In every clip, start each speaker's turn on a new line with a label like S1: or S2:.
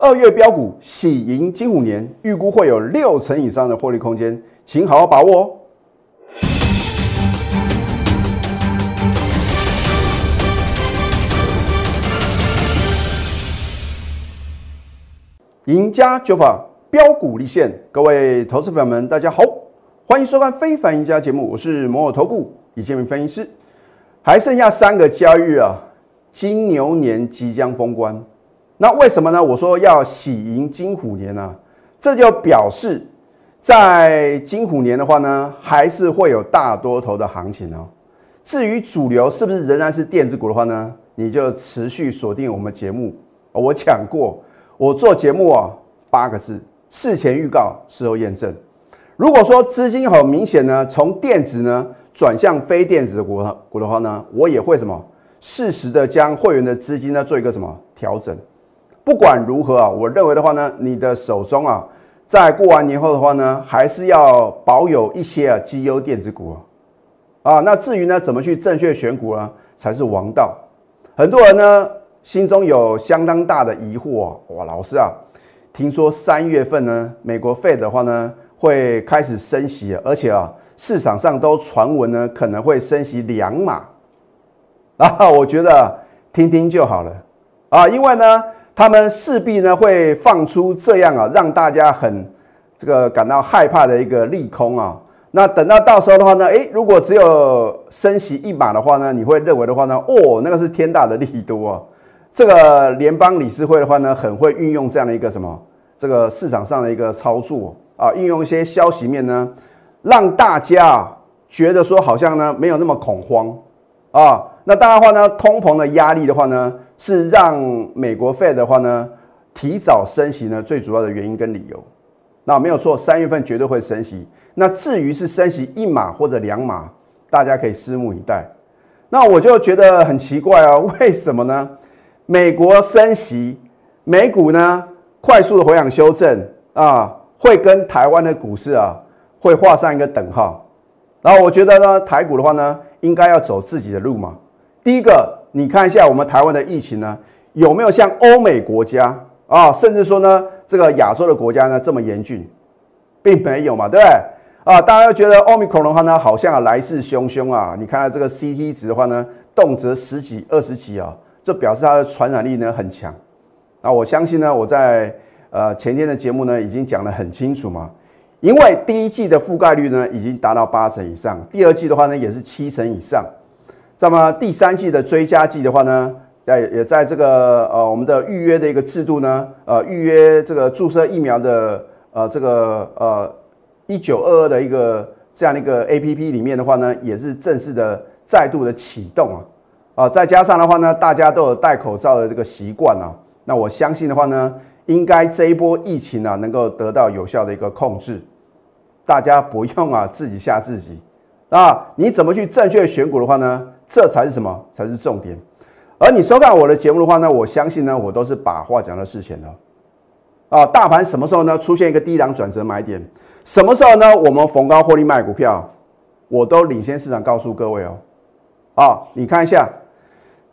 S1: 二月标股喜迎金虎年，预估会有六成以上的获利空间，请好好把握哦。赢家九法标股立现，各位投资朋友们，大家好，欢迎收看《非凡赢家》节目，我是摩尔投顾李建明分析师。还剩下三个交易日啊，金牛年即将封关，那为什么呢？我说要喜迎金虎年呢？这就表示在金虎年的话呢，还是会有大多头的行情哦。至于主流是不是仍然是电子股的话呢，你就持续锁定我们节目。我讲过。我做节目啊，八个字：事前预告，事后验证。如果说资金很明显呢，从电子呢转向非电子的股股的话呢，我也会什么适时的将会员的资金呢做一个什么调整。不管如何啊，我认为的话呢，你的手中啊，在过完年后的话呢，还是要保有一些啊绩优电子股啊。啊，那至于呢，怎么去正确选股呢，才是王道。很多人呢。心中有相当大的疑惑啊哇，老师啊，听说三月份呢，美国费的话呢会开始升息，而且啊，市场上都传闻呢可能会升息两码啊，我觉得听听就好了啊，因为呢，他们势必呢会放出这样啊，让大家很这个感到害怕的一个利空啊，那等到到时候的话呢，诶，如果只有升息一码的话呢，你会认为的话呢，哦，那个是天大的利多啊。这个联邦理事会的话呢，很会运用这样的一个什么，这个市场上的一个操作啊，运用一些消息面呢，让大家觉得说好像呢没有那么恐慌啊。那当然的话呢，通膨的压力的话呢，是让美国 Fed 的话呢提早升息呢最主要的原因跟理由。那没有错，三月份绝对会升息。那至于是升息一码或者两码，大家可以拭目以待。那我就觉得很奇怪啊，为什么呢？美国升息，美股呢快速的回档修正啊，会跟台湾的股市啊会画上一个等号。然后我觉得呢，台股的话呢，应该要走自己的路嘛。第一个，你看一下我们台湾的疫情呢，有没有像欧美国家啊，甚至说呢这个亚洲的国家呢这么严峻，并没有嘛，对不对？啊，大家都觉得奥密克戎的话呢，好像来势汹汹啊。你看这个 CT 值的话呢，动辄十几、二十几啊。这表示它的传染力呢很强，那我相信呢，我在呃前天的节目呢已经讲得很清楚嘛，因为第一季的覆盖率呢已经达到八成以上，第二季的话呢也是七成以上，那么第三季的追加季的话呢，也也在这个呃我们的预约的一个制度呢，呃预约这个注射疫苗的呃这个呃一九二二的一个这样的一个 A P P 里面的话呢，也是正式的再度的启动啊。啊，再加上的话呢，大家都有戴口罩的这个习惯啊，那我相信的话呢，应该这一波疫情啊，能够得到有效的一个控制，大家不用啊自己吓自己。啊，你怎么去正确选股的话呢？这才是什么？才是重点。而你收看我的节目的话呢，我相信呢，我都是把话讲到事前的啊。大盘什么时候呢出现一个低档转折买点？什么时候呢？我们逢高获利卖股票，我都领先市场告诉各位哦。啊，你看一下。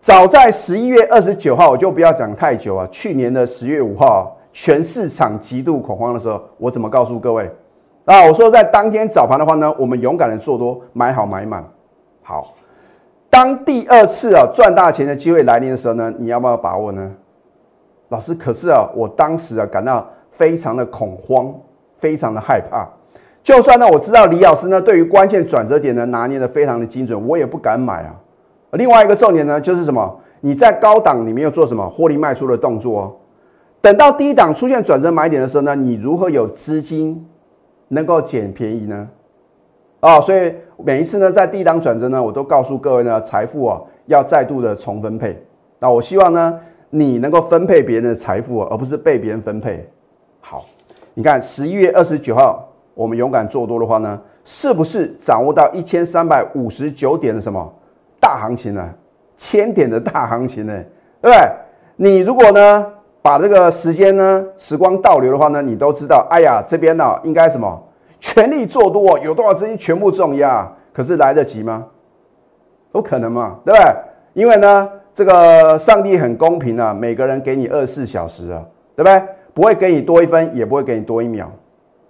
S1: 早在十一月二十九号，我就不要讲太久啊。去年的十月五号，全市场极度恐慌的时候，我怎么告诉各位？啊，我说在当天早盘的话呢，我们勇敢的做多，买好买满。好，当第二次啊赚大钱的机会来临的时候呢，你要不要把握呢？老师，可是啊，我当时啊感到非常的恐慌，非常的害怕。就算呢，我知道李老师呢对于关键转折点呢拿捏的非常的精准，我也不敢买啊。另外一个重点呢，就是什么？你在高档你没有做什么获利卖出的动作哦。等到低档出现转折买点的时候呢，你如何有资金能够捡便宜呢？哦，所以每一次呢，在低档转折呢，我都告诉各位呢，财富啊要再度的重分配。那我希望呢，你能够分配别人的财富，而不是被别人分配。好，你看十一月二十九号，我们勇敢做多的话呢，是不是掌握到一千三百五十九点的什么？大行情呢，千点的大行情呢，对不对？你如果呢把这个时间呢时光倒流的话呢，你都知道，哎呀，这边呢应该什么全力做多，有多少资金全部重压，可是来得及吗？不可能嘛，对不对？因为呢，这个上帝很公平啊，每个人给你二十四小时啊，对不对？不会给你多一分，也不会给你多一秒。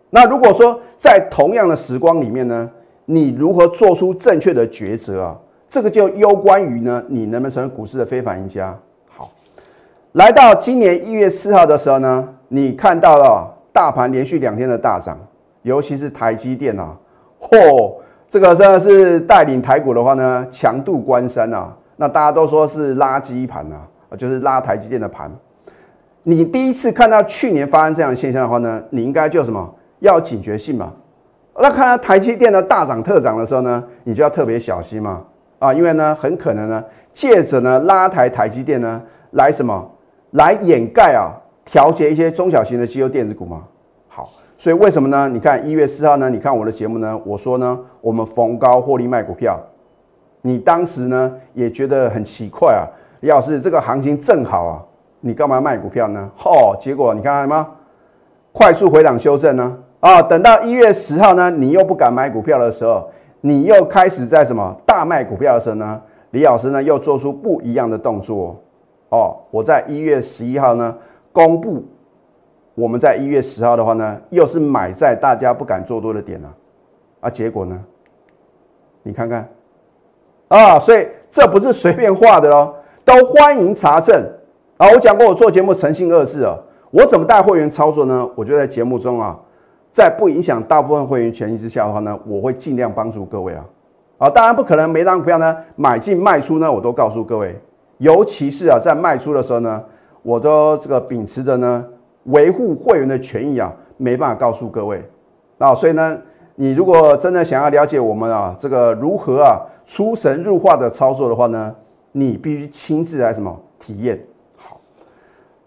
S1: 那如果说在同样的时光里面呢，你如何做出正确的抉择啊？这个就攸关于呢，你能不能成为股市的非凡赢家？来到今年一月四号的时候呢，你看到了大盘连续两天的大涨，尤其是台积电啊，嚯，这个真的是带领台股的话呢，强度关山啊。那大家都说是垃圾盘啊，就是拉台积电的盘。你第一次看到去年发生这样的现象的话呢，你应该就什么要警觉性嘛？那看到台积电的大涨特涨的时候呢，你就要特别小心嘛啊，因为呢很可能呢借着呢拉抬台积电呢来什么来掩盖啊调节一些中小型的机构电子股嘛。好，所以为什么呢？你看一月四号呢，你看我的节目呢，我说呢我们逢高获利卖股票，你当时呢也觉得很奇怪啊，李老师这个行情正好啊。你干嘛卖股票呢？哦，结果你看到什么？快速回档修正呢？啊，等到一月十号呢，你又不敢买股票的时候，你又开始在什么大卖股票的时候呢？李老师呢又做出不一样的动作。哦，我在一月十一号呢公布，我们在一月十号的话呢，又是买在大家不敢做多的点了。啊，结果呢？你看看，啊，所以这不是随便画的喽，都欢迎查证。啊，我讲过，我做节目诚信二字啊，我怎么带会员操作呢？我就在节目中啊，在不影响大部分会员权益之下的话呢，我会尽量帮助各位啊。啊，当然不可能每张股票呢买进卖出呢，我都告诉各位，尤其是啊在卖出的时候呢，我都这个秉持着呢维护会员的权益啊，没办法告诉各位。啊，所以呢，你如果真的想要了解我们啊这个如何啊出神入化的操作的话呢，你必须亲自来什么体验好。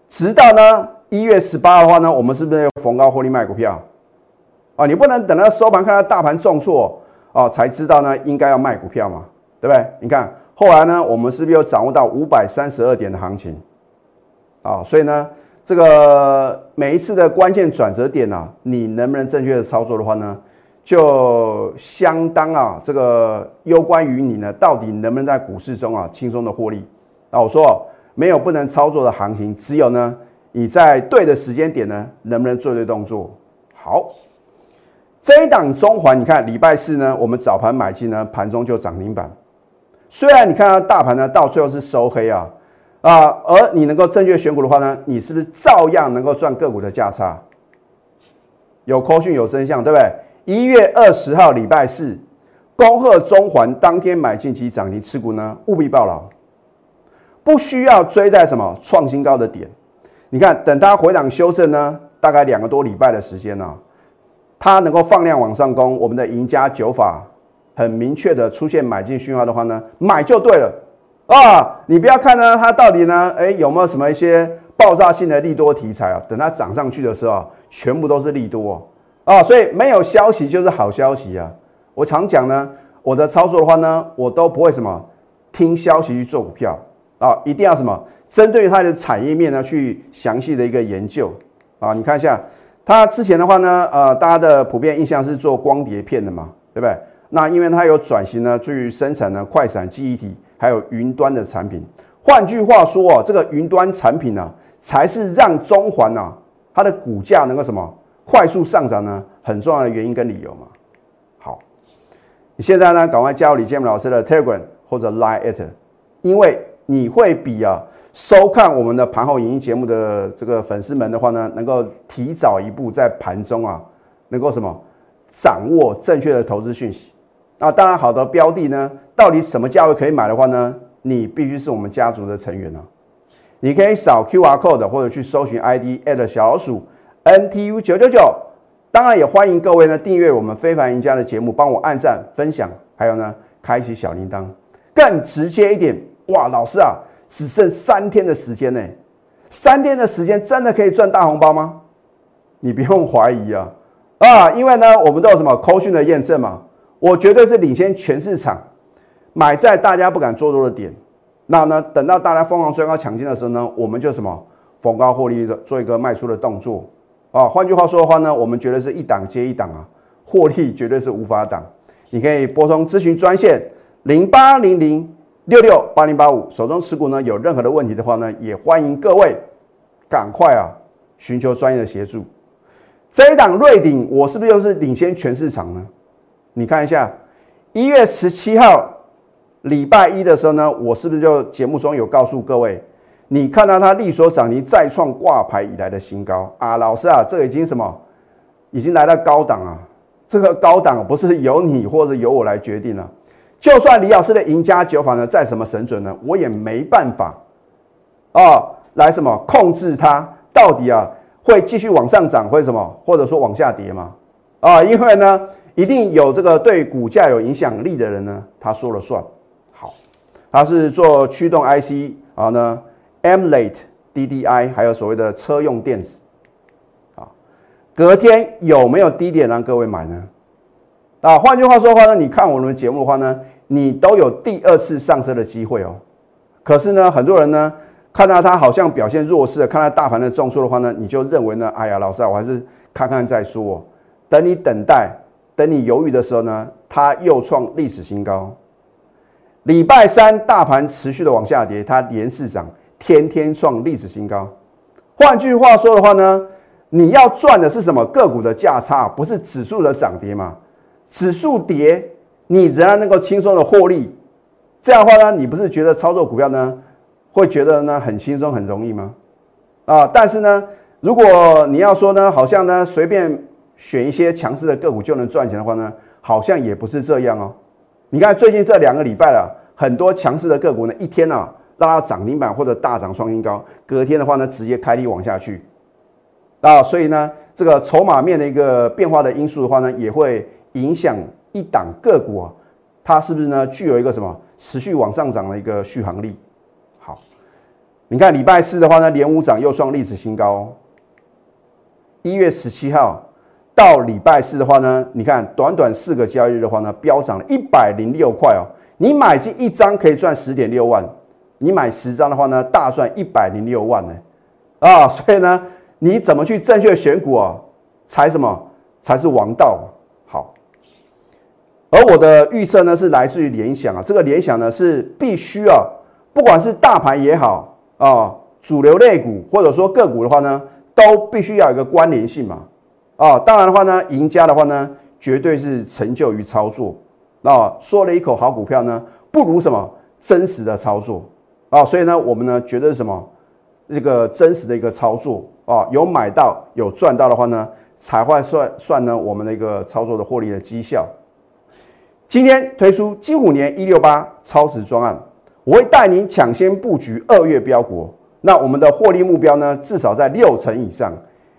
S1: 直到呢一月十八的话呢，我们是不是逢高获利卖股票？啊，你不能等到收盘看到大盘重挫啊，才知道呢应该要卖股票嘛，对不对？你看后来呢，我们是不是又掌握到五百三十二点的行情？啊，所以呢，这个每一次的关键转折点啊，你能不能正确的操作的话呢，就相当啊，这个攸关于你呢，到底能不能在股市中啊轻松的获利？那我说。没有不能操作的行情，只有呢你在对的时间点呢，能不能做对动作？好，这一档中环，你看礼拜四呢，我们早盘买进呢，盘中就涨停板。虽然你看到大盘呢，到最后是收黑啊啊，而你能够正确选股的话呢，你是不是照样能够赚个股的价差？有扣讯有真相，对不对？一月二十号礼拜四，恭贺中环当天买进及涨停持股呢，务必报牢。不需要追在什么创新高的点，你看，等它回档修正呢，大概两个多礼拜的时间呢，它能够放量往上攻，我们的赢家九法很明确的出现买进讯号的话呢，买就对了啊！你不要看呢，它到底呢，哎有没有什么一些爆炸性的利多题材啊？等它涨上去的时候，全部都是利多啊！所以没有消息就是好消息啊！我常讲呢，我的操作的话呢，我都不会什么听消息去做股票。啊，一定要什么？针对它的产业面呢，去详细的一个研究啊。你看一下，它之前的话呢，呃，大家的普遍印象是做光碟片的嘛，对不对？那因为它有转型呢，去生产呢快闪记忆体，还有云端的产品。换句话说啊，这个云端产品呢，才是让中环啊它的股价能够什么快速上涨呢，很重要的原因跟理由嘛。好，你现在呢，赶快加入李建明老师的 Telegram 或者 Line at，因为。你会比啊收看我们的盘后影音节目的这个粉丝们的话呢，能够提早一步在盘中啊，能够什么掌握正确的投资讯息啊。当然，好的标的呢，到底什么价位可以买的话呢，你必须是我们家族的成员啊。你可以扫 Q R code 或者去搜寻 ID at 小老鼠 N T U 九九九。当然，也欢迎各位呢订阅我们非凡赢家的节目，帮我按赞、分享，还有呢开启小铃铛。更直接一点。哇，老师啊，只剩三天的时间呢，三天的时间真的可以赚大红包吗？你不用怀疑啊，啊，因为呢，我们都有什么扣讯的验证嘛，我绝对是领先全市场，买在大家不敢做多的点，那呢，等到大家疯狂追高抢进的时候呢，我们就什么逢高获利的做一个卖出的动作啊。换句话说的话呢，我们绝对是一档接一档啊，获利绝对是无法挡。你可以拨通咨询专线零八零零。六六八零八五，手中持股呢有任何的问题的话呢，也欢迎各位赶快啊寻求专业的协助。这一档瑞鼎，我是不是又是领先全市场呢？你看一下，一月十七号礼拜一的时候呢，我是不是就节目中有告诉各位，你看到它利所涨停再创挂牌以来的新高啊？老师啊，这已经什么？已经来到高档啊！这个高档不是由你或者由我来决定了。就算李老师的赢家九法呢再什么神准呢，我也没办法啊，来什么控制它到底啊？会继续往上涨，会什么？或者说往下跌吗？啊，因为呢，一定有这个对股价有影响力的人呢，他说了算。好，他是做驱动 IC 啊呢，M Late DDI，还有所谓的车用电子。啊，隔天有没有低点让各位买呢？啊，换句话说的话呢，你看我们的节目的话呢，你都有第二次上车的机会哦。可是呢，很多人呢。看到它好像表现弱势，看到大盘的重挫的话呢，你就认为呢，哎呀，老师啊，我还是看看再说。等你等待，等你犹豫的时候呢，它又创历史新高。礼拜三大盘持续的往下跌，它连市涨，天天创历史新高。换句话说的话呢，你要赚的是什么？个股的价差，不是指数的涨跌嘛？指数跌，你仍然能够轻松的获利。这样的话呢，你不是觉得操作股票呢？会觉得呢很轻松很容易吗？啊，但是呢，如果你要说呢，好像呢随便选一些强势的个股就能赚钱的话呢，好像也不是这样哦。你看最近这两个礼拜了，很多强势的个股呢，一天啊让它涨停板或者大涨双新高，隔天的话呢直接开低往下去啊，所以呢这个筹码面的一个变化的因素的话呢，也会影响一档个股啊，它是不是呢具有一个什么持续往上涨的一个续航力？好你看礼拜四的话呢，连五涨又创历史新高。哦。一月十七号到礼拜四的话呢，你看短短四个交易日的话呢，飙涨了一百零六块哦。你买进一张可以赚十点六万，你买十张的话呢，大赚一百零六万呢。啊，所以呢，你怎么去正确选股啊？才什么才是王道？好。而我的预测呢，是来自于联想啊，这个联想呢是必须啊，不管是大盘也好。啊，主流类股或者说个股的话呢，都必须要有一个关联性嘛。啊，当然的话呢，赢家的话呢，绝对是成就于操作。啊，说了一口好股票呢，不如什么真实的操作啊。所以呢，我们呢觉得什么这个真实的一个操作啊，有买到有赚到的话呢，才会算算呢我们的一个操作的获利的绩效。今天推出金虎年一六八超值专案。我会带您抢先布局二月标股，那我们的获利目标呢，至少在六成以上。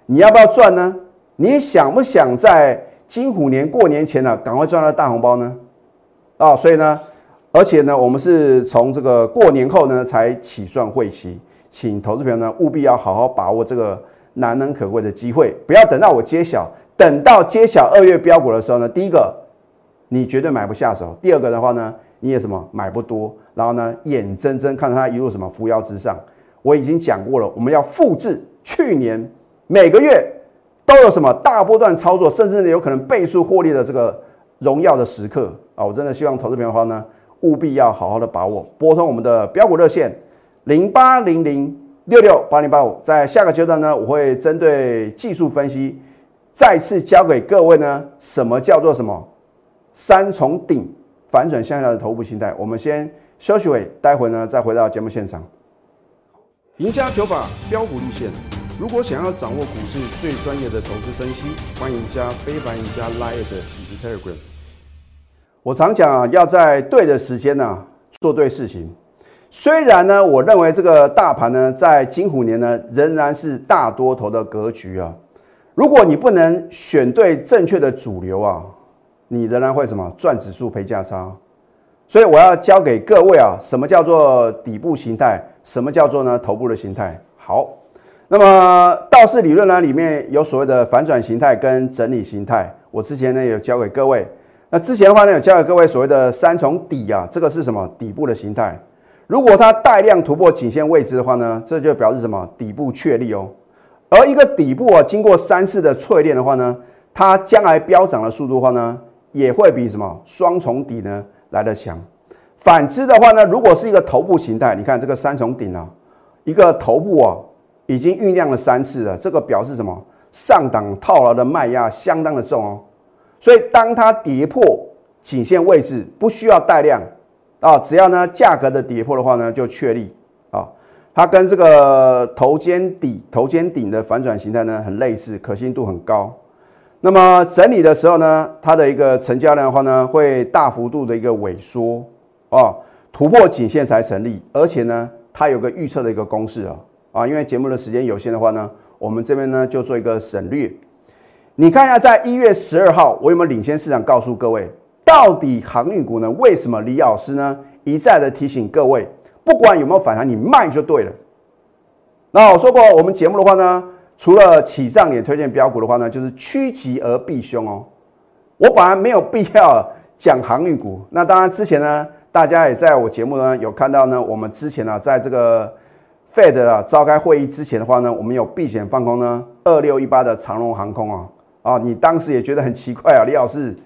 S1: 你要不要赚呢？你想不想在金虎年过年前呢，赶快赚到大红包呢？啊，所以呢，而且呢，我们是从这个过年后呢才起算会期，请投资朋友呢务必要好好把握这个难能可贵的机会，不要等到我揭晓，等到揭晓二月标股的时候呢，第一个你绝对买不下手，第二个的话呢。你也什么买不多，然后呢，眼睁睁看着它一路什么扶摇直上。我已经讲过了，我们要复制去年每个月都有什么大波段操作，甚至有可能倍数获利的这个荣耀的时刻啊！我真的希望投资朋友的话呢，务必要好好的把握，拨通我们的标股热线零八零零六六八零八五。在下个阶段呢，我会针对技术分析，再次教给各位呢，什么叫做什么三重顶。反转向下的头部形态，我们先休息会，待会呢再回到节目现场。赢家九法标股立线，如果想要掌握股市最专业的投资分析，欢迎加非凡、加 Line 以及 Telegram。我常讲啊，要在对的时间呢做对事情。虽然呢，我认为这个大盘呢在金虎年呢仍然是大多头的格局啊。如果你不能选对正确的主流啊。你仍然会什么赚指数赔价差，所以我要教给各位啊，什么叫做底部形态，什么叫做呢头部的形态。好，那么道氏理论呢里面有所谓的反转形态跟整理形态，我之前呢有教给各位。那之前的话呢有教给各位所谓的三重底啊，这个是什么底部的形态？如果它带量突破颈线位置的话呢，这就表示什么底部确立哦。而一个底部啊，经过三次的淬炼的话呢，它将来飙涨的速度的话呢？也会比什么双重底呢来的强。反之的话呢，如果是一个头部形态，你看这个三重顶啊，一个头部啊，已经酝酿了三次了，这个表示什么？上档套牢的卖压相当的重哦。所以当它跌破颈线位置，不需要带量啊，只要呢价格的跌破的话呢，就确立啊。它跟这个头肩底、头肩顶的反转形态呢很类似，可信度很高。那么整理的时候呢，它的一个成交量的话呢，会大幅度的一个萎缩啊，突破颈线才成立。而且呢，它有个预测的一个公式啊啊，因为节目的时间有限的话呢，我们这边呢就做一个省略。你看一下，在一月十二号，我有没有领先市场告诉各位，到底航运股呢？为什么李老师呢一再的提醒各位，不管有没有反弹，你卖就对了。那我说过，我们节目的话呢。除了起涨点推荐标股的话呢，就是趋吉而避凶哦。我本来没有必要讲航运股。那当然之前呢，大家也在我节目呢有看到呢，我们之前呢在这个 Fed 啊召开会议之前的话呢，我们有避险放空呢二六一八的长龙航空啊啊，你当时也觉得很奇怪啊，李老师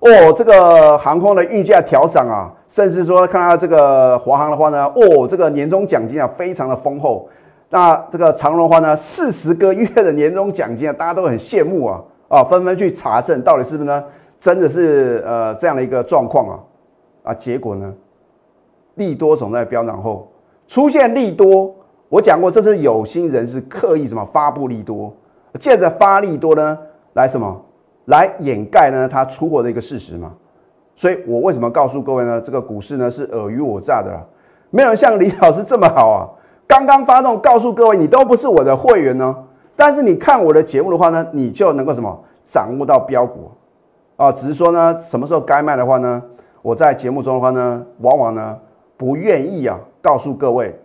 S1: 哦，这个航空的运价调涨啊，甚至说看到这个华航的话呢，哦，这个年终奖金啊非常的丰厚。那这个长荣的话呢，四十个月的年终奖金啊，大家都很羡慕啊，啊，纷纷去查证到底是不是呢？真的是呃这样的一个状况啊，啊，结果呢，利多总在飙涨后出现利多，我讲过这是有心人士刻意什么发布利多，借着发利多呢来什么来掩盖呢他出货的一个事实嘛，所以我为什么告诉各位呢？这个股市呢是尔虞我诈的，没有像李老师这么好啊。刚刚发动告诉各位，你都不是我的会员呢，但是你看我的节目的话呢，你就能够什么掌握到标股啊？只是说呢，什么时候该卖的话呢，我在节目中的话呢，往往呢不愿意啊告诉各位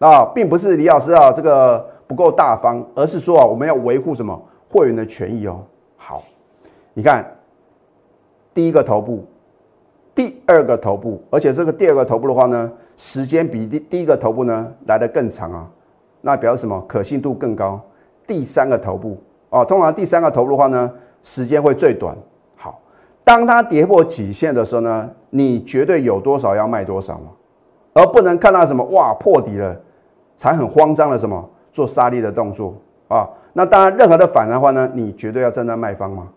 S1: 啊，并不是李老师啊这个不够大方，而是说啊我们要维护什么会员的权益哦。好，你看第一个头部，第二个头部，而且这个第二个头部的话呢。时间比第第一个头部呢来的更长啊，那表示什么？可信度更高。第三个头部啊，通常第三个头部的话呢，时间会最短。好，当它跌破颈线的时候呢，你绝对有多少要卖多少嘛，而不能看到什么哇破底了，才很慌张的什么做杀力的动作啊。那当然，任何的反弹的话呢，你绝对要站在卖方吗？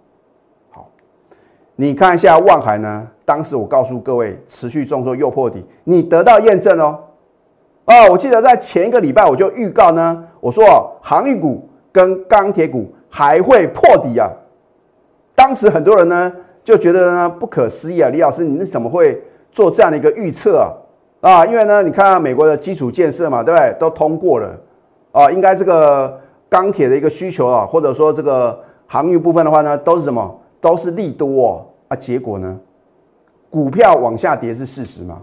S1: 好，你看一下望海呢。当时我告诉各位，持续重挫又破底，你得到验证哦。哦，我记得在前一个礼拜我就预告呢，我说航运股跟钢铁股还会破底啊。当时很多人呢就觉得呢不可思议啊，李老师，你怎么会做这样的一个预测啊？啊，因为呢，你看美国的基础建设嘛，对不对？都通过了啊，应该这个钢铁的一个需求啊，或者说这个航运部分的话呢，都是什么？都是利多哦。啊，结果呢？股票往下跌是事实嘛？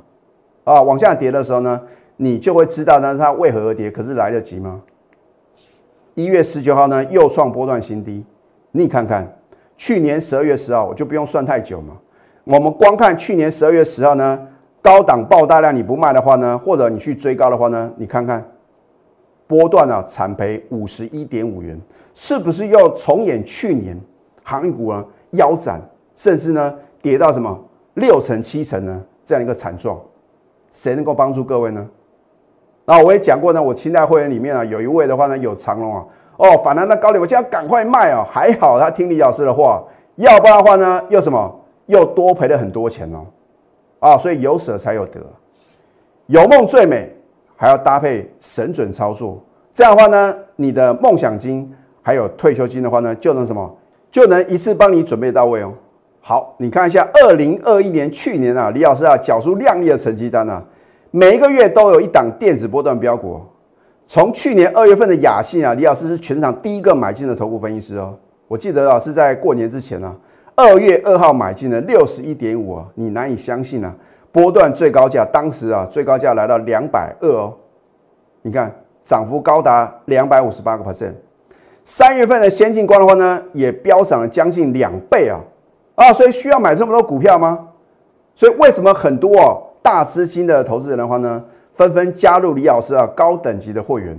S1: 啊，往下跌的时候呢，你就会知道呢它为何而跌。可是来得及吗？一月十九号呢又创波段新低，你看看去年十二月十号，我就不用算太久嘛。我们光看去年十二月十号呢，高档爆大量你不卖的话呢，或者你去追高的话呢，你看看波段啊惨赔五十一点五元，是不是又重演去年航运股啊腰斩，甚至呢跌到什么？六成七成呢，这样一个惨状，谁能够帮助各位呢？那我也讲过呢，我清代会员里面啊，有一位的话呢，有长龙啊，哦，反弹那高点，我就要赶快卖啊，还好他听李老师的话，要不然的话呢，又什么，又多赔了很多钱哦，啊，啊所以有舍才有得，有梦最美，还要搭配神准操作，这样的话呢，你的梦想金还有退休金的话呢，就能什么，就能一次帮你准备到位哦。好，你看一下，二零二一年去年啊，李老师啊，缴出亮丽的成绩单啊，每一个月都有一档电子波段标股。从去年二月份的雅信啊，李老师是全场第一个买进的头部分析师哦。我记得啊，是在过年之前啊，二月二号买进的六十一点五啊，你难以相信啊，波段最高价当时啊，最高价来到两百二哦。你看，涨幅高达两百五十八个 percent。三月份的先进光的话呢，也飙涨了将近两倍啊。啊，所以需要买这么多股票吗？所以为什么很多哦大资金的投资人的话呢，纷纷加入李老师啊高等级的会员，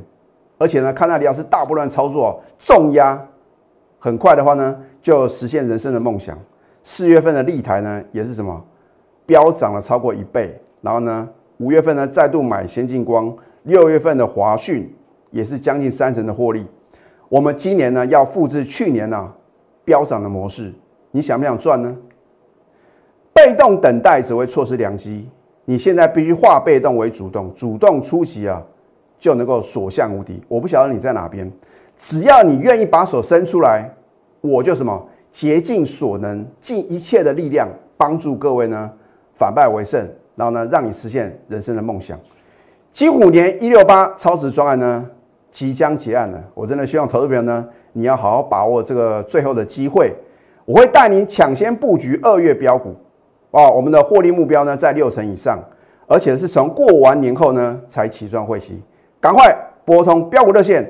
S1: 而且呢，看到李老师大波段操作重压，很快的话呢，就实现人生的梦想。四月份的立台呢，也是什么飙涨了超过一倍，然后呢，五月份呢再度买先进光，六月份的华讯也是将近三成的获利。我们今年呢要复制去年呢飙涨的模式，你想不想赚呢？被动等待只会错失良机，你现在必须化被动为主动，主动出击啊，就能够所向无敌。我不晓得你在哪边，只要你愿意把手伸出来，我就什么竭尽所能，尽一切的力量帮助各位呢反败为胜，然后呢让你实现人生的梦想。金虎年一六八超值专案呢即将结案了，我真的希望投资朋友呢你要好好把握这个最后的机会，我会带您抢先布局二月标股。哦，我们的获利目标呢在六成以上，而且是从过完年后呢才起算会息，赶快拨通标股热线